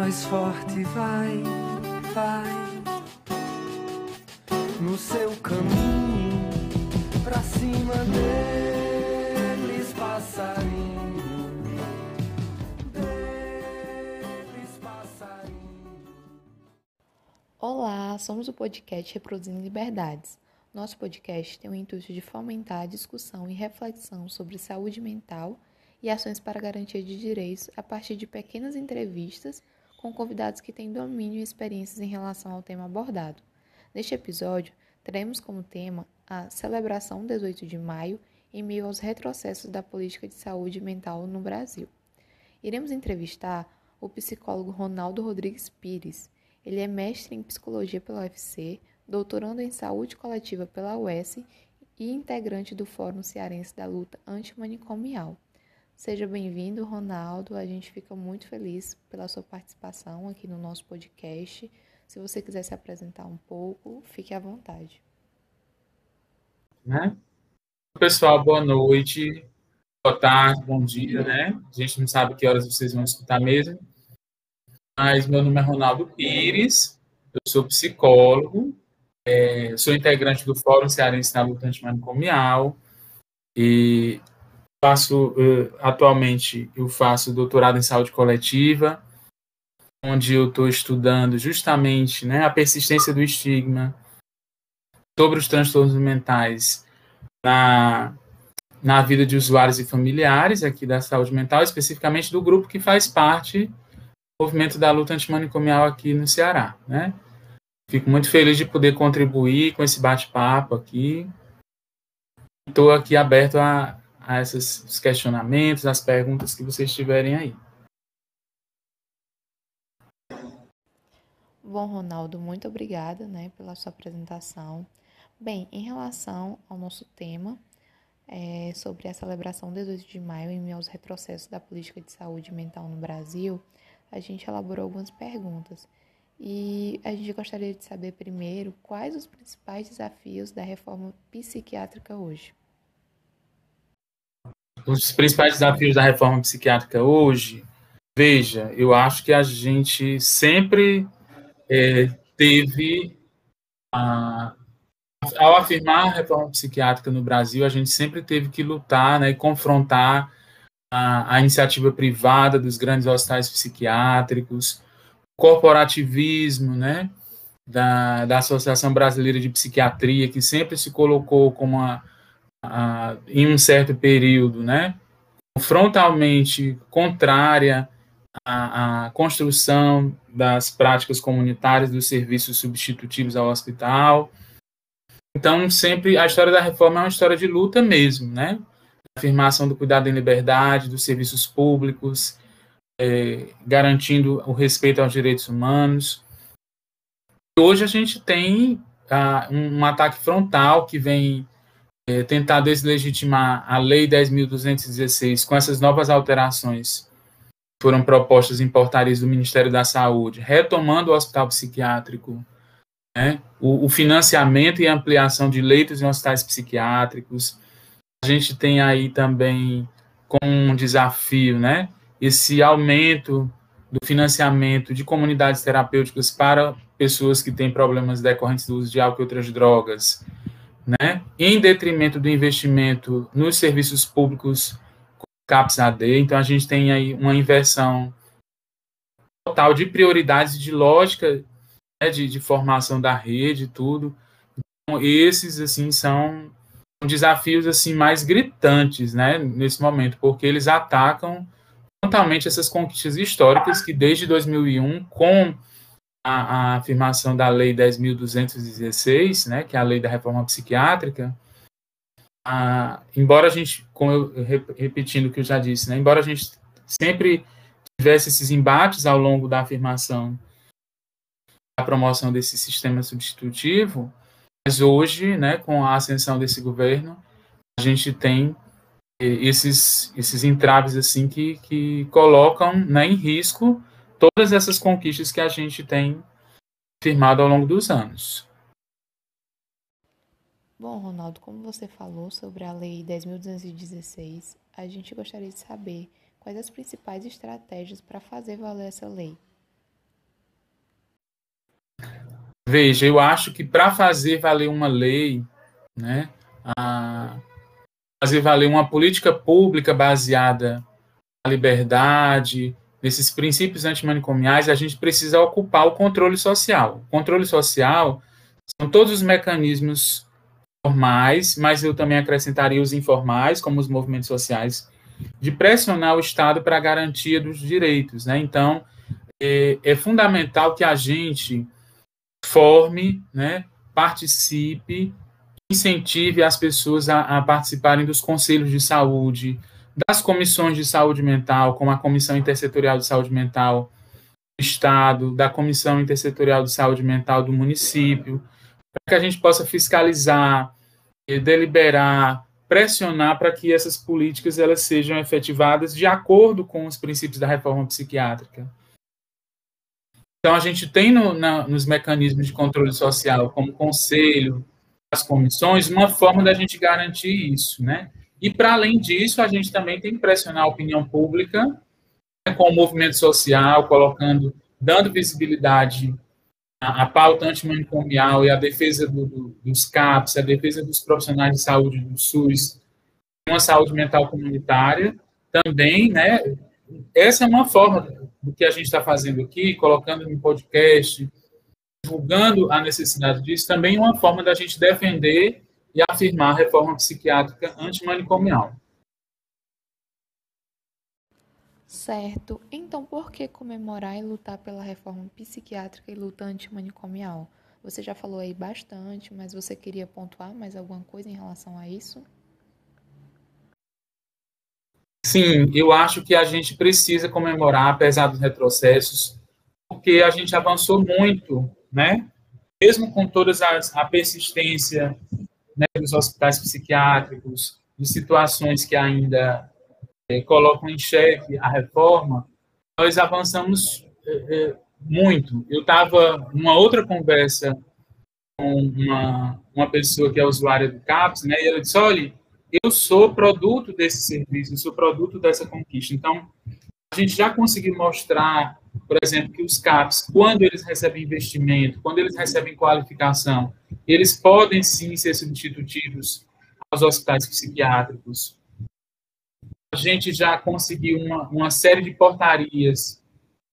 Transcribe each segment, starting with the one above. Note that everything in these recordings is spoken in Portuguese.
mais forte vai, vai no seu caminho pra cima deles, passarinho. Deles, passarinho. Olá, somos o podcast Reproduzindo Liberdades. Nosso podcast tem o intuito de fomentar a discussão e reflexão sobre saúde mental e ações para garantia de direitos a partir de pequenas entrevistas com convidados que têm domínio e experiências em relação ao tema abordado. Neste episódio, teremos como tema a celebração 18 de maio em meio aos retrocessos da política de saúde mental no Brasil. Iremos entrevistar o psicólogo Ronaldo Rodrigues Pires. Ele é mestre em psicologia pela UFC, doutorando em saúde coletiva pela UES e integrante do Fórum Cearense da Luta Antimanicomial. Seja bem-vindo, Ronaldo. A gente fica muito feliz pela sua participação aqui no nosso podcast. Se você quiser se apresentar um pouco, fique à vontade. Né? Pessoal, boa noite, boa tarde, bom dia, né? A gente não sabe que horas vocês vão escutar mesmo. Mas meu nome é Ronaldo Pires, eu sou psicólogo, é, sou integrante do Fórum Cearense da Luta Antimanicomial e faço uh, atualmente eu faço doutorado em saúde coletiva, onde eu estou estudando justamente né, a persistência do estigma sobre os transtornos mentais na, na vida de usuários e familiares aqui da saúde mental, especificamente do grupo que faz parte do movimento da luta antimanicomial aqui no Ceará, né? Fico muito feliz de poder contribuir com esse bate-papo aqui. Estou aqui aberto a, a esses questionamentos, as perguntas que vocês tiverem aí. Bom, Ronaldo, muito obrigada né, pela sua apresentação. Bem, em relação ao nosso tema é, sobre a celebração 18 de maio em meio aos retrocessos da política de saúde mental no Brasil, a gente elaborou algumas perguntas. E a gente gostaria de saber primeiro quais os principais desafios da reforma psiquiátrica hoje. Os principais desafios da reforma psiquiátrica hoje, veja, eu acho que a gente sempre é, teve, a, ao afirmar a reforma psiquiátrica no Brasil, a gente sempre teve que lutar né, e confrontar a, a iniciativa privada dos grandes hospitais psiquiátricos, corporativismo, né, da, da Associação Brasileira de Psiquiatria, que sempre se colocou como uma a, em um certo período, né, frontalmente contrária à, à, construção das práticas comunitárias dos serviços substitutivos ao hospital. Então, sempre a história da reforma é uma história de luta mesmo, né? Afirmação do cuidado em liberdade, dos serviços públicos, é, garantindo o respeito aos direitos humanos. Hoje a gente tem ah, um, um ataque frontal que vem é, tentar deslegitimar a Lei 10.216 com essas novas alterações foram propostas em portarias do Ministério da Saúde, retomando o hospital psiquiátrico, né, o, o, financiamento e ampliação de leitos em hospitais psiquiátricos. A gente tem aí também como um desafio, né, esse aumento do financiamento de comunidades terapêuticas para pessoas que têm problemas decorrentes do uso de álcool e outras drogas, né, em detrimento do investimento nos serviços públicos CAPS AD. Então, a gente tem aí uma inversão total de prioridades de lógica né, de, de, formação da rede tudo. Então, esses, assim, são desafios, assim, mais gritantes, né, nesse momento, porque eles atacam totalmente essas conquistas históricas que, desde 2001, com a, a afirmação da Lei 10.216, né, que é a lei da reforma psiquiátrica, a, embora a gente, como eu repetindo o que eu já disse, né, embora a gente sempre tivesse esses embates ao longo da afirmação da promoção desse sistema substitutivo, mas hoje, né, com a ascensão desse governo, a gente tem eh, esses, esses entraves assim que, que colocam né, em risco todas essas conquistas que a gente tem firmado ao longo dos anos. Bom, Ronaldo, como você falou sobre a Lei 10.216, a gente gostaria de saber quais as principais estratégias para fazer valer essa lei. Veja, eu acho que para fazer valer uma lei, né, fazer valer uma política pública baseada na liberdade, nesses princípios antimanicomiais, a gente precisa ocupar o controle social. O controle social são todos os mecanismos formais, mas eu também acrescentaria os informais, como os movimentos sociais, de pressionar o Estado para a garantia dos direitos. Né? Então, é, é fundamental que a gente forme, né, participe, incentive as pessoas a, a, participarem dos conselhos de saúde, das comissões de saúde mental, como a Comissão Intersetorial de Saúde Mental do Estado, da Comissão Intersetorial de Saúde Mental do município, para que a gente possa fiscalizar, deliberar, pressionar para que essas políticas elas sejam efetivadas de acordo com os princípios da reforma psiquiátrica. Então, a gente tem no, na, nos mecanismos de controle social, como conselho, as comissões, uma forma da gente garantir isso, né? E, para além disso, a gente também tem que pressionar a opinião pública né, com o movimento social, colocando, dando visibilidade à, à pauta antimanicomial e à defesa do, do, dos CAPs, a defesa dos profissionais de saúde do SUS, uma saúde mental comunitária, também, né? Essa é uma forma do que a gente está fazendo aqui, colocando no podcast, divulgando a necessidade disso, também é uma forma da gente defender e afirmar a reforma psiquiátrica antimanicomial. Certo. Então, por que comemorar e lutar pela reforma psiquiátrica e luta antimanicomial? Você já falou aí bastante, mas você queria pontuar mais alguma coisa em relação a isso? Sim, eu acho que a gente precisa comemorar, apesar dos retrocessos, porque a gente avançou muito, né? Mesmo com toda a persistência dos hospitais psiquiátricos, de situações que ainda é, colocam em xeque a reforma, nós avançamos é, muito. Eu estava numa outra conversa com uma, uma pessoa que é usuária do CAPS, né, e ela disse, olha, eu sou produto desse serviço, eu sou produto dessa conquista. Então, a gente já conseguiu mostrar, por exemplo, que os CAPs, quando eles recebem investimento, quando eles recebem qualificação, eles podem sim ser substitutivos aos hospitais psiquiátricos. A gente já conseguiu uma, uma série de portarias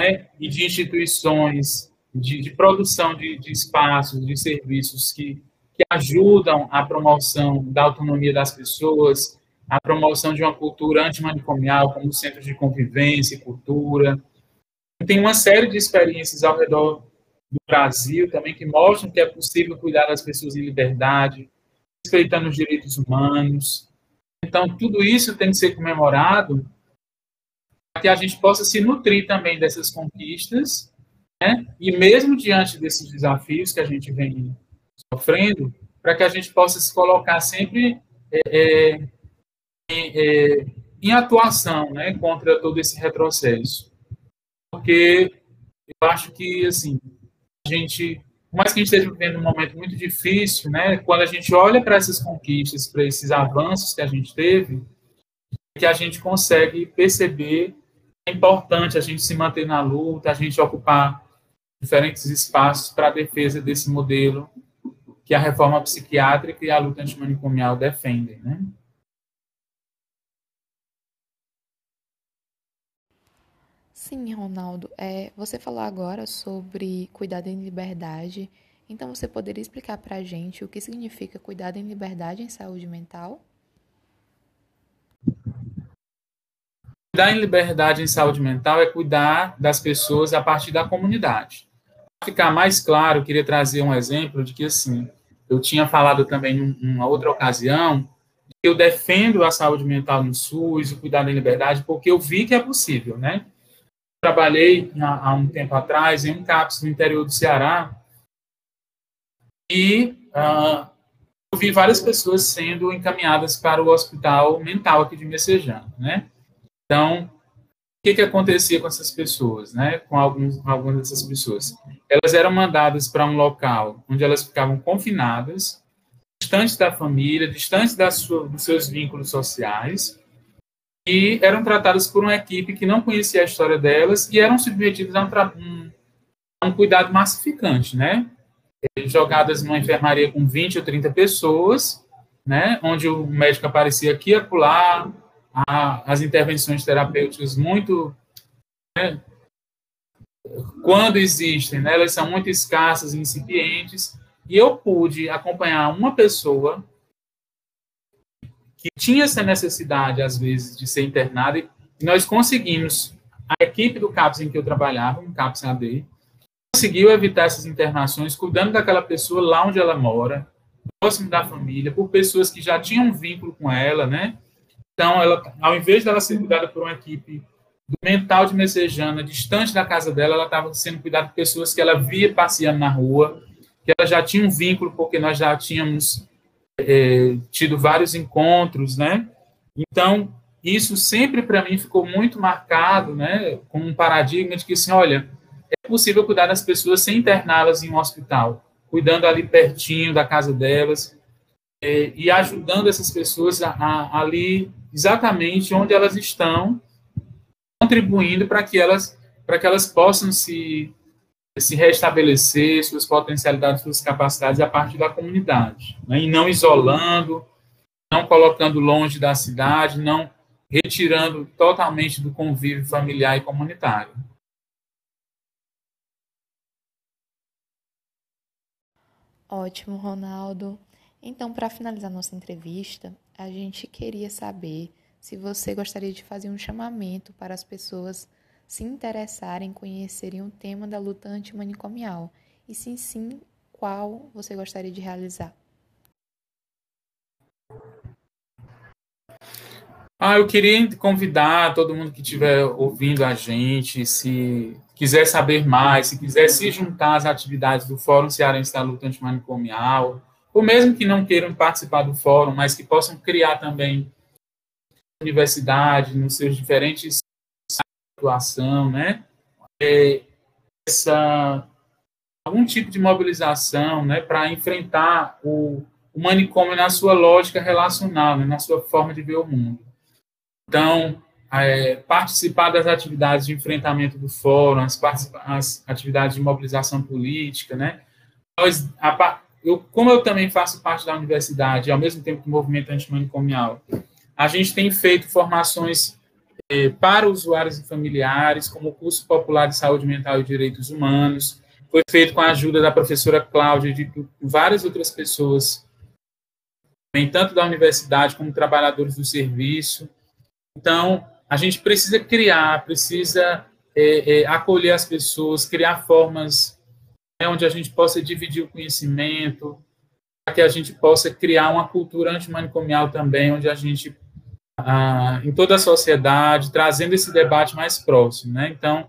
né, e de instituições de, de produção de, de espaços, de serviços que que ajudam a promoção da autonomia das pessoas, a promoção de uma cultura antimanicomial, como centros de convivência e cultura. Tem uma série de experiências ao redor do Brasil também que mostram que é possível cuidar das pessoas em liberdade, respeitando os direitos humanos. Então, tudo isso tem que ser comemorado para que a gente possa se nutrir também dessas conquistas, né? e mesmo diante desses desafios que a gente vem sofrendo, para que a gente possa se colocar sempre é, é, é, em atuação né, contra todo esse retrocesso. Porque eu acho que, assim, a gente, por mais que a gente esteja vivendo um momento muito difícil, né, quando a gente olha para essas conquistas, para esses avanços que a gente teve, que a gente consegue perceber é importante a gente se manter na luta, a gente ocupar diferentes espaços para a defesa desse modelo que a reforma psiquiátrica e a luta antimanicomial defendem, né? Sim, Ronaldo. É, você falou agora sobre cuidado em liberdade. Então, você poderia explicar para a gente o que significa cuidado em liberdade em saúde mental? Cuidar em liberdade em saúde mental é cuidar das pessoas a partir da comunidade. Para ficar mais claro, eu queria trazer um exemplo de que, assim, eu tinha falado também em uma outra ocasião que eu defendo a saúde mental no SUS, o cuidado da liberdade, porque eu vi que é possível, né? Trabalhei há um tempo atrás em um CAPS no interior do Ceará e uh, eu vi várias pessoas sendo encaminhadas para o hospital mental aqui de Messejana, né? Então, que, que acontecia com essas pessoas, né? Com alguns, algumas dessas pessoas. Elas eram mandadas para um local onde elas ficavam confinadas, distantes da família, distantes da sua, dos seus vínculos sociais, e eram tratadas por uma equipe que não conhecia a história delas e eram submetidas a um, a um cuidado massificante, né? jogadas numa enfermaria com 20 ou 30 pessoas, né, onde o médico aparecia aqui e acolá, as intervenções terapêuticas muito né, quando existem, né, elas são muito escassas incipientes, e eu pude acompanhar uma pessoa que tinha essa necessidade, às vezes, de ser internada, e nós conseguimos, a equipe do CAPS em que eu trabalhava, um CAPS AD, conseguiu evitar essas internações, cuidando daquela pessoa lá onde ela mora, próximo da família, por pessoas que já tinham um vínculo com ela, né? Então, ela, ao invés dela ser cuidada por uma equipe mental de Messejana, distante da casa dela, ela estava sendo cuidada por pessoas que ela via passeando na rua, que ela já tinha um vínculo, porque nós já tínhamos é, tido vários encontros, né? Então, isso sempre para mim ficou muito marcado, né? Com um paradigma de que, assim, olha, é possível cuidar das pessoas sem interná-las em um hospital, cuidando ali pertinho da casa delas é, e ajudando essas pessoas a, a, ali exatamente onde elas estão contribuindo para que elas para que elas possam se se restabelecer suas potencialidades, suas capacidades a partir da comunidade, né? e não isolando, não colocando longe da cidade, não retirando totalmente do convívio familiar e comunitário. Ótimo, Ronaldo. Então, para finalizar nossa entrevista, a gente queria saber se você gostaria de fazer um chamamento para as pessoas se interessarem em conhecerem o tema da luta antimanicomial e, sim, sim, qual você gostaria de realizar. Ah, eu queria convidar todo mundo que estiver ouvindo a gente, se quiser saber mais, se quiser se juntar às atividades do Fórum Cearense da Luta Antimanicomial, ou mesmo que não queiram participar do fórum, mas que possam criar também universidade, nos seus diferentes atuação, né? É, essa algum tipo de mobilização, né, para enfrentar o, o, manicômio na sua lógica relacional, né, na sua forma de ver o mundo. Então, é, participar das atividades de enfrentamento do fórum, as, as atividades de mobilização política, né? Nós, a, eu, como eu também faço parte da universidade, ao mesmo tempo do movimento antimanicomial, a gente tem feito formações para usuários e familiares, como o curso popular de saúde mental e direitos humanos. Foi feito com a ajuda da professora Cláudia e de várias outras pessoas, nem tanto da universidade como trabalhadores do serviço. Então, a gente precisa criar, precisa é, é, acolher as pessoas, criar formas né, onde a gente possa dividir o conhecimento, para que a gente possa criar uma cultura antimanicomial também, onde a gente ah, em toda a sociedade, trazendo esse debate mais próximo, né? Então,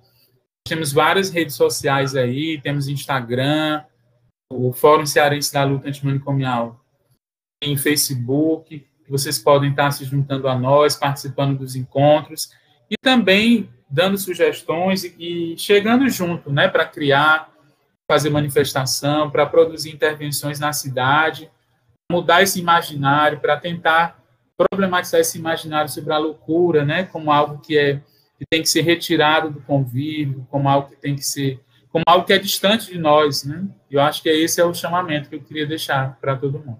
temos várias redes sociais aí, temos Instagram, o Fórum Cearense da Luta Antimanicomial em Facebook, vocês podem estar se juntando a nós, participando dos encontros e também dando sugestões e, e chegando junto, né, para criar, fazer manifestação, para produzir intervenções na cidade, mudar esse imaginário, para tentar problematizar esse imaginário sobre a loucura, né, como algo que é que tem que ser retirado do convívio, como algo que tem que ser, como algo que é distante de nós, né? Eu acho que esse é o chamamento que eu queria deixar para todo mundo.